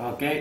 Okay.